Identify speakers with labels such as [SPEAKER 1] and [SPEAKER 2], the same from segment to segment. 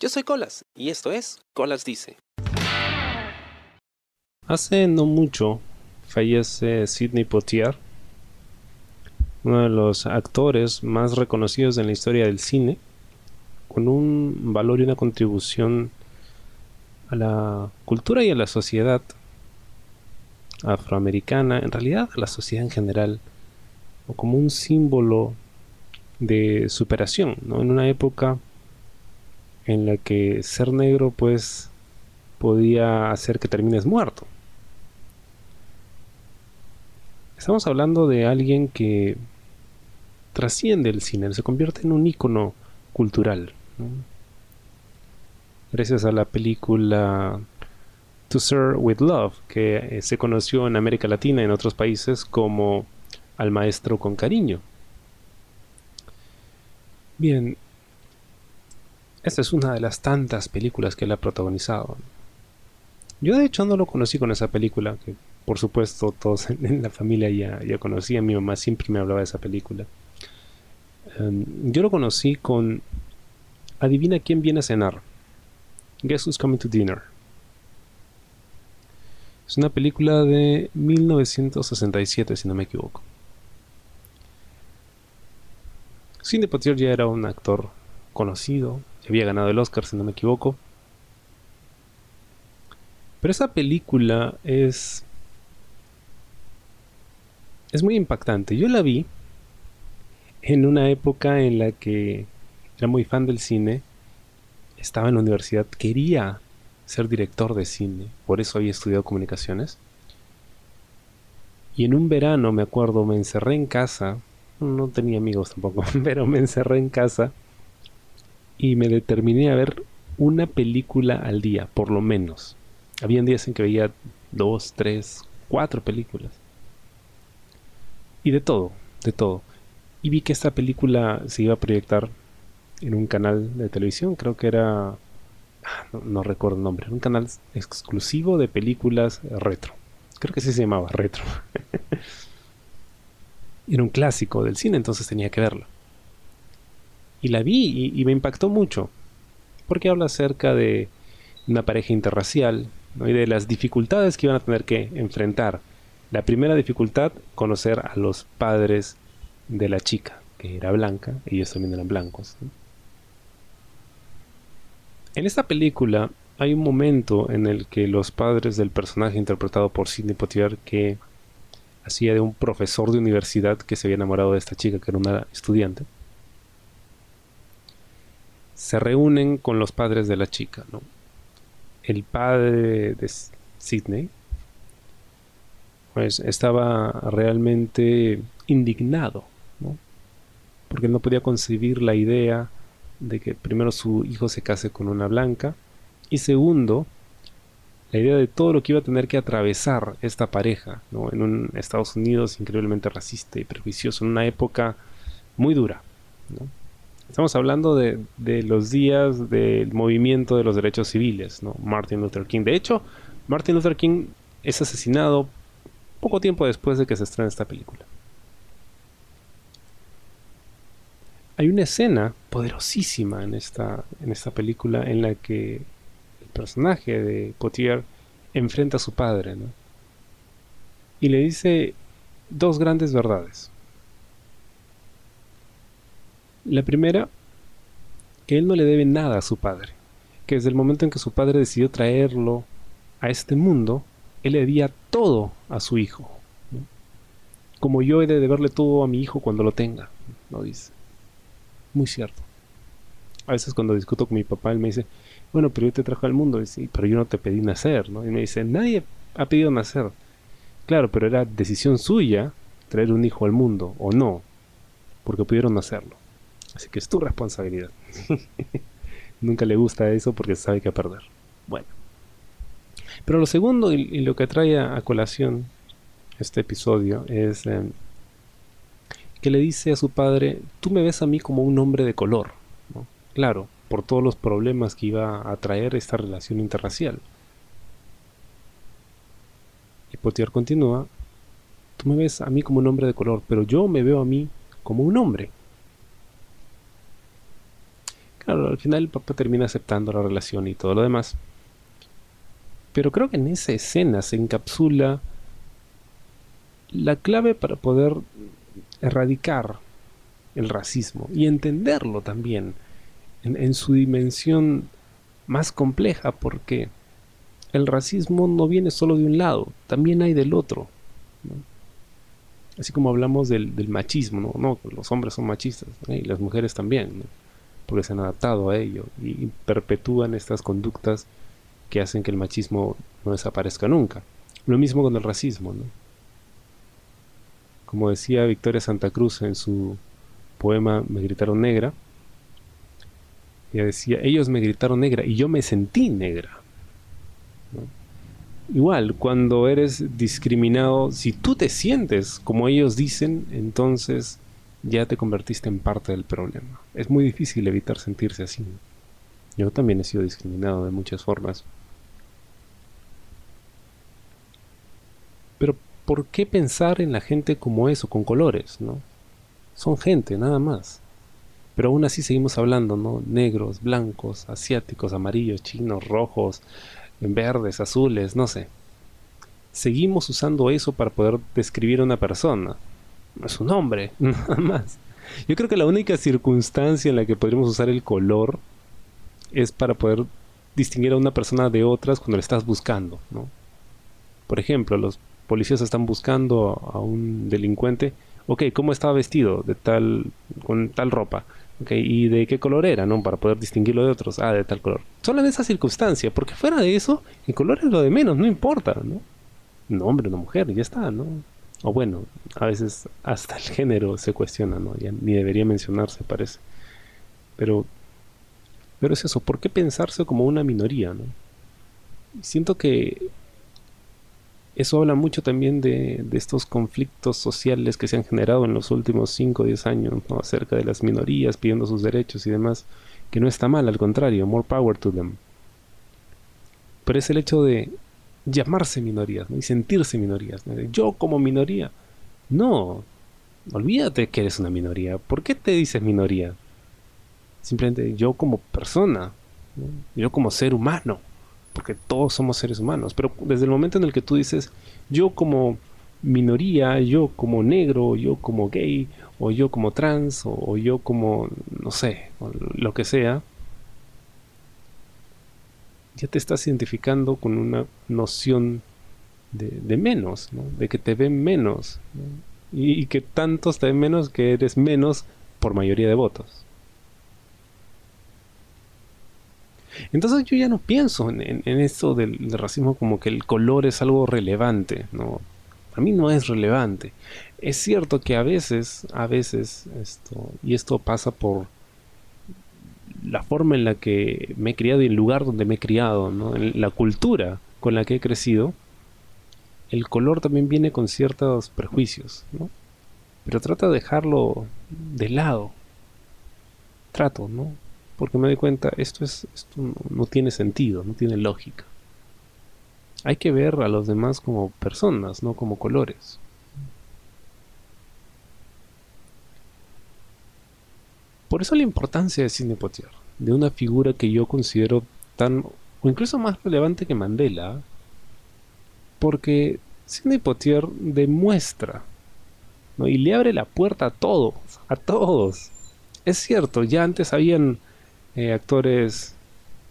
[SPEAKER 1] Yo soy Colas y esto es Colas Dice.
[SPEAKER 2] Hace no mucho fallece Sidney Poitier, uno de los actores más reconocidos en la historia del cine, con un valor y una contribución a la cultura y a la sociedad afroamericana, en realidad a la sociedad en general, como un símbolo de superación, ¿no? En una época en la que ser negro pues podía hacer que termines muerto. Estamos hablando de alguien que trasciende el cine, se convierte en un ícono cultural. Gracias a la película To Sir with Love, que eh, se conoció en América Latina y en otros países como Al Maestro con Cariño. Bien, esta es una de las tantas películas que él ha protagonizado. Yo de hecho no lo conocí con esa película, que por supuesto todos en la familia ya, conocían, mi mamá siempre me hablaba de esa película. Em, yo lo conocí con Adivina quién viene a cenar. Guess Who's Coming to Dinner. Es una película de 1967, si no me equivoco. Cindy Potier ya era un actor conocido, había ganado el Oscar, si no me equivoco. Pero esa película es. es muy impactante. Yo la vi en una época en la que era muy fan del cine, estaba en la universidad, quería ser director de cine, por eso había estudiado comunicaciones. Y en un verano, me acuerdo, me encerré en casa, no tenía amigos tampoco, pero me encerré en casa y me determiné a ver una película al día, por lo menos. Habían días en que veía dos, tres, cuatro películas. Y de todo, de todo. Y vi que esta película se iba a proyectar en un canal de televisión, creo que era... Ah, no, recuerdo el nombre, un canal exclusivo de películas retro. Creo que sí se llamaba retro. era un clásico del cine, entonces tenía que verlo y la vi y, me impactó mucho, porque habla acerca de una pareja interracial y de las dificultades que iban a tener que enfrentar. La primera dificultad, conocer a los padres de la chica, que era blanca, ellos también eran blancos. En esta película hay un momento en el que los padres del personaje interpretado por Sidney Poitier, que hacía de un profesor de universidad que se había enamorado de esta chica, que era una estudiante, se reúnen con los padres de la chica. ¿no? El padre de Sidney pues estaba realmente indignado, ¿no? porque no podía concebir la idea de que primero su hijo se case con una blanca y segundo la idea de todo lo que iba a tener que atravesar esta pareja en un Estados Unidos increíblemente racista y prejuicioso en una época muy dura. Estamos hablando de, los días del movimiento de los derechos civiles, ¿no? Martin Luther King. De hecho, Martin Luther King es asesinado poco tiempo después de que se estrene esta película. Hay una escena poderosísima en esta, en esta película en la que el personaje de Potier enfrenta a su padre ¿no? y le dice dos grandes verdades. La primera, que él no le debe nada a su padre, que desde el momento en que su padre decidió traerlo a este mundo, él le debía todo a su hijo. Como yo he de deberle todo a mi hijo cuando lo tenga, lo dice. Muy cierto. A veces cuando discuto con mi papá, él me dice, bueno, pero yo te trajo al mundo, y pero yo no te pedí nacer, ¿no? Y me dice, nadie ha pedido nacer. Claro, pero era decisión suya traer un hijo al mundo, o no, porque pudieron hacerlo. Así que es tu responsabilidad. Nunca le gusta eso porque sabe que a perder. Bueno. Pero lo segundo y, lo que trae a, colación este episodio es em, que le dice a su padre, tú me ves a mí como un hombre de color. Claro, por todos los problemas que iba a traer esta relación interracial. Y Potier continúa, tú me ves a mí como un hombre de color, pero yo me veo a mí como un hombre claro, al final el papá termina aceptando la relación y todo lo demás. Pero creo que en esa escena se encapsula la clave para poder erradicar el racismo y entenderlo también en, su dimensión más compleja, porque el racismo no viene solo de un lado, también hay del otro. Así como hablamos del, machismo, ¿no? los hombres son machistas y las mujeres también, porque se han adaptado a ello y, perpetúan estas conductas que hacen que el machismo no desaparezca nunca. Lo mismo con el racismo, Como decía Victoria Santa Cruz en su poema Me gritaron negra, ella decía, ellos me gritaron negra y yo me sentí negra. Igual, cuando eres discriminado, si tú te sientes como ellos dicen, entonces ya te convertiste en parte del problema. Es muy difícil evitar sentirse así. Yo también he sido discriminado de muchas formas. Pero ¿por qué pensar en la gente como eso, con colores, no? Son gente, nada más. Pero aún así seguimos hablando, ¿no? Negros, blancos, asiáticos, amarillos, chinos, rojos, verdes, azules, no sé. Seguimos usando eso para poder describir a una persona. No es un hombre, nada más. Yo creo que la única circunstancia en la que podríamos usar el color es para poder distinguir a una persona de otras cuando la estás buscando, ¿no? Por ejemplo, los policías están buscando a un delincuente. Ok, ¿cómo estaba vestido? De tal, con tal ropa. ¿Y de qué color era, no? Para poder distinguirlo de otros. Ah, de tal color. Solo en esa circunstancia, porque fuera de eso, el color es lo de menos, no importa, ¿no? Un hombre, una mujer, ya está, ¿no? O bueno, a veces hasta el género se cuestiona, ¿no? Ya ni debería mencionarse, parece. Pero, pero es eso, ¿por qué pensarse como una minoría, ¿no? Siento que eso habla mucho también de, estos conflictos sociales que se han generado en los últimos 5 o 10 años, ¿no? acerca de las minorías pidiendo sus derechos y demás, que no está mal, al contrario, more power to them. Pero es el hecho de llamarse minorías y sentirse minorías. Yo como minoría. No, olvídate que eres una minoría. ¿Por qué te dices minoría? Simplemente yo como persona, yo como ser humano porque todos somos seres humanos, pero desde el momento en el que tú dices, yo como minoría, yo como negro, yo como gay, o yo como trans, o, yo como, no sé, lo que sea, ya te estás identificando con una noción de, menos, de que te ven menos, y, que tantos te ven menos que eres menos por mayoría de votos. Entonces yo ya no pienso en, esto del, racismo como que el color es algo relevante, ¿no? A mí no es relevante. Es cierto que a veces, a veces, esto, y esto pasa por la forma en la que me he criado y el lugar donde me he criado, la cultura con la que he crecido, el color también viene con ciertos prejuicios, ¿no? Pero trato de dejarlo de lado. Trato, ¿no? porque me doy cuenta, esto, es, esto no, tiene sentido, no tiene lógica. Hay que ver a los demás como personas, no como colores. Por eso la importancia de Sidney Poitier, de una figura que yo considero tan, o incluso más relevante que Mandela, porque Sidney Poitier demuestra y le abre la puerta a todos, a todos. Es cierto, ya antes habían eh, actores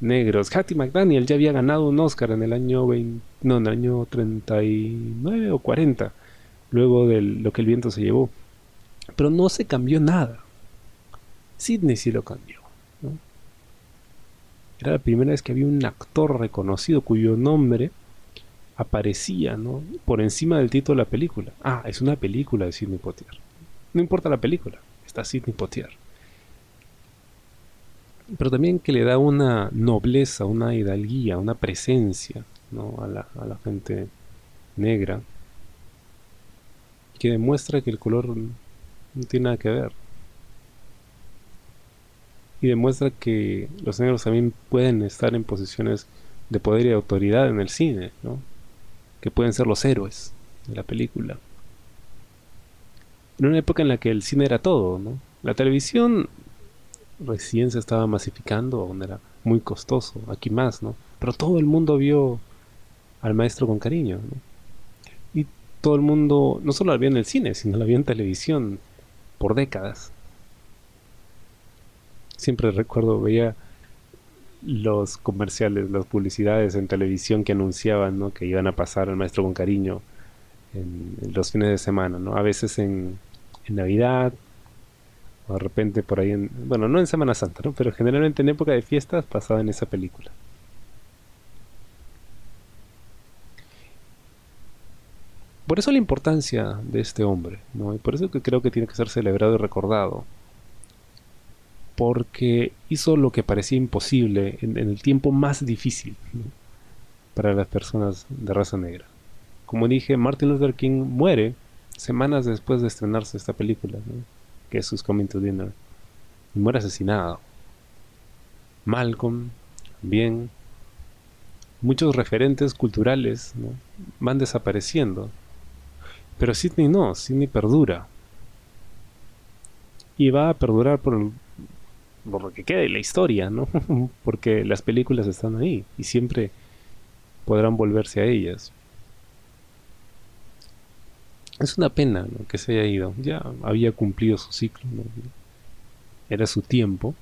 [SPEAKER 2] negros. Hattie McDaniel ya había ganado un Oscar en el año 20, no, en el año 39 o 40, luego de lo que el viento se llevó. Pero no se cambió nada. Sidney sí lo cambió. Era la primera vez que había un actor reconocido cuyo nombre aparecía ¿no? por encima del título de la película. Ah, es una película de Sidney Poitier. No importa la película, está Sidney Poitier pero también que le da una nobleza, una hidalguía, una presencia a, la, a la gente negra, que demuestra que el color no tiene nada que ver. Y demuestra que los negros también pueden estar en posiciones de poder y autoridad en el cine, ¿no? que pueden ser los héroes de la película. En una época en la que el cine era todo, ¿no? La televisión recién se estaba masificando, aún era muy costoso, aquí más, ¿no? Pero todo el mundo vio al maestro con cariño. Y todo el mundo no solo la vio en el cine, sino la vio en televisión por décadas. Siempre recuerdo, veía los comerciales, las publicidades en televisión que anunciaban ¿no? que iban a pasar al maestro con cariño en, los fines de semana, ¿no? A veces en, en, Navidad, o de repente por ahí en... Bueno, no en Semana Santa, ¿no? Pero generalmente en época de fiestas pasaba en esa película. Por eso la importancia de este hombre, ¿no? Y por eso que creo que tiene que ser celebrado y recordado porque hizo lo que parecía imposible en, el tiempo más difícil para las personas de raza negra. Como dije, Martin Luther King muere semanas después de estrenarse esta película, que es Coming to Dinner, muere asesinado. Malcolm, bien, muchos referentes culturales van desapareciendo, pero Sidney no, Sidney perdura. Y va a perdurar por por lo que quede la historia, ¿no? Porque las películas están ahí y siempre podrán volverse a ellas. Es una pena que se haya ido. Ya había cumplido su ciclo. Era su tiempo.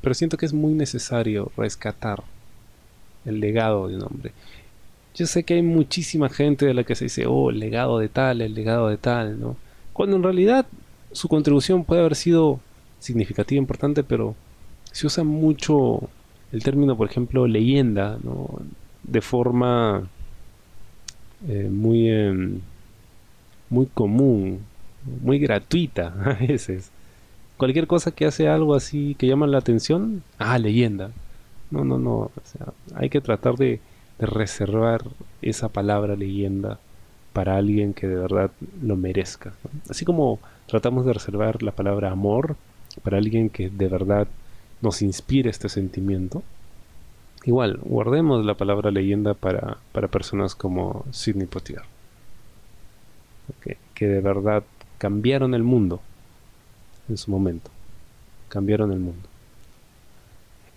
[SPEAKER 2] Pero siento que es muy necesario rescatar el legado de un hombre. Yo sé que hay muchísima gente de la que se dice, oh, el legado de tal, el legado de tal, ¿no? Cuando en realidad su contribución puede haber sido significativa, importante, pero se usa mucho el término, por ejemplo, leyenda, ¿no? de forma eh, muy, em, muy común, muy gratuita a veces. Cualquier cosa que hace algo así que llama la atención, ah, leyenda. No, no, no. hay que tratar de reservar esa palabra leyenda para alguien que de verdad lo merezca. Así como tratamos de reservar la palabra amor para alguien que de verdad nos inspire este sentimiento. Igual, guardemos la palabra leyenda para, personas como Sidney Poitier. que de verdad cambiaron el mundo en su momento. Cambiaron el mundo.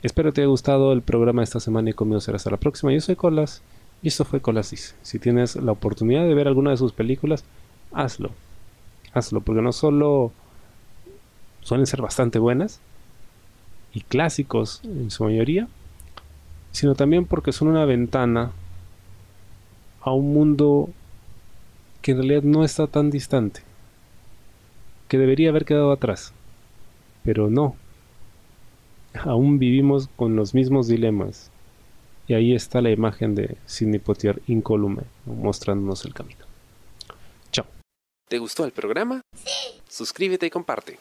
[SPEAKER 2] Espero te haya gustado el programa esta semana y conmigo será hasta la próxima. Yo soy Colas. Y esto fue Colasis. Si tienes la oportunidad de ver alguna de sus películas, hazlo. Hazlo, porque no solo suelen ser bastante buenas y clásicos en su mayoría, sino también porque son una ventana a un mundo que en realidad no está tan distante, que debería haber quedado atrás, pero no. Aún vivimos con los mismos dilemas, y ahí está la imagen de Sidney Poitier incólume, mostrándonos el camino. Chao.
[SPEAKER 1] ¿Te gustó el programa? Sí. Suscríbete y comparte.